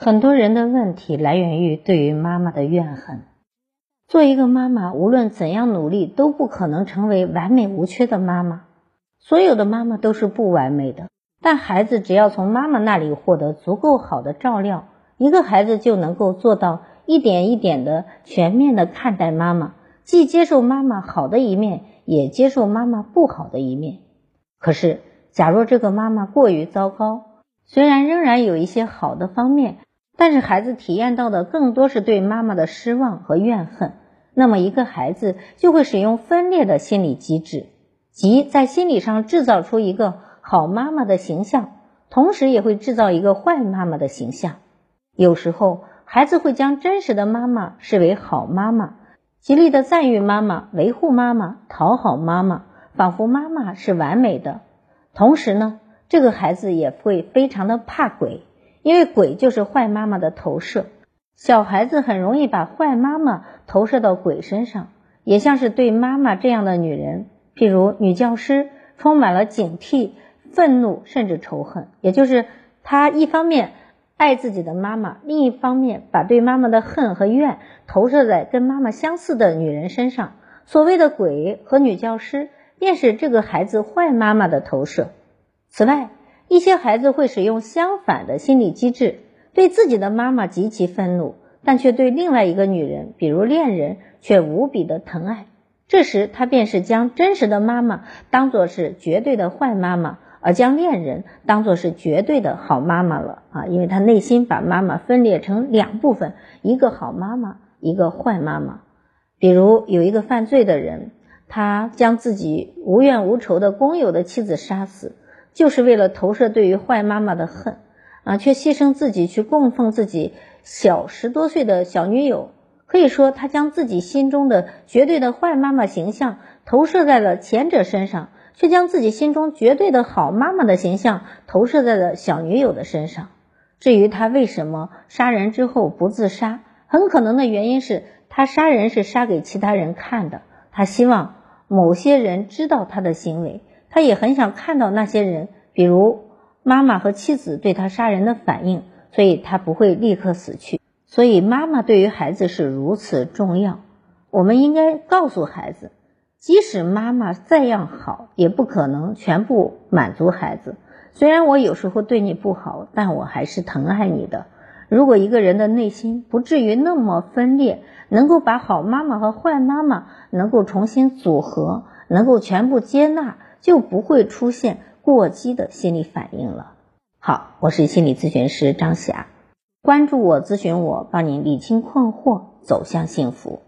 很多人的问题来源于对于妈妈的怨恨。做一个妈妈，无论怎样努力，都不可能成为完美无缺的妈妈。所有的妈妈都是不完美的，但孩子只要从妈妈那里获得足够好的照料，一个孩子就能够做到一点一点的全面的看待妈妈，既接受妈妈好的一面，也接受妈妈不好的一面。可是，假若这个妈妈过于糟糕，虽然仍然有一些好的方面，但是孩子体验到的更多是对妈妈的失望和怨恨。那么，一个孩子就会使用分裂的心理机制，即在心理上制造出一个好妈妈的形象，同时也会制造一个坏妈妈的形象。有时候，孩子会将真实的妈妈视为好妈妈，极力的赞誉妈妈、维护妈妈、讨好妈妈，仿佛妈妈是完美的。同时呢？这个孩子也会非常的怕鬼，因为鬼就是坏妈妈的投射。小孩子很容易把坏妈妈投射到鬼身上，也像是对妈妈这样的女人，譬如女教师，充满了警惕、愤怒甚至仇恨。也就是她一方面爱自己的妈妈，另一方面把对妈妈的恨和怨投射在跟妈妈相似的女人身上。所谓的鬼和女教师，便是这个孩子坏妈妈的投射。此外，一些孩子会使用相反的心理机制，对自己的妈妈极其愤怒，但却对另外一个女人，比如恋人，却无比的疼爱。这时，他便是将真实的妈妈当作是绝对的坏妈妈，而将恋人当作是绝对的好妈妈了啊！因为他内心把妈妈分裂成两部分，一个好妈妈，一个坏妈妈。比如有一个犯罪的人，他将自己无怨无仇的工友的妻子杀死。就是为了投射对于坏妈妈的恨啊，却牺牲自己去供奉自己小十多岁的小女友。可以说，他将自己心中的绝对的坏妈妈形象投射在了前者身上，却将自己心中绝对的好妈妈的形象投射在了小女友的身上。至于他为什么杀人之后不自杀，很可能的原因是他杀人是杀给其他人看的，他希望某些人知道他的行为。他也很想看到那些人，比如妈妈和妻子对他杀人的反应，所以他不会立刻死去。所以妈妈对于孩子是如此重要。我们应该告诉孩子，即使妈妈再样好，也不可能全部满足孩子。虽然我有时候对你不好，但我还是疼爱你的。如果一个人的内心不至于那么分裂，能够把好妈妈和坏妈妈能够重新组合，能够全部接纳。就不会出现过激的心理反应了。好，我是心理咨询师张霞，关注我，咨询我，帮您理清困惑，走向幸福。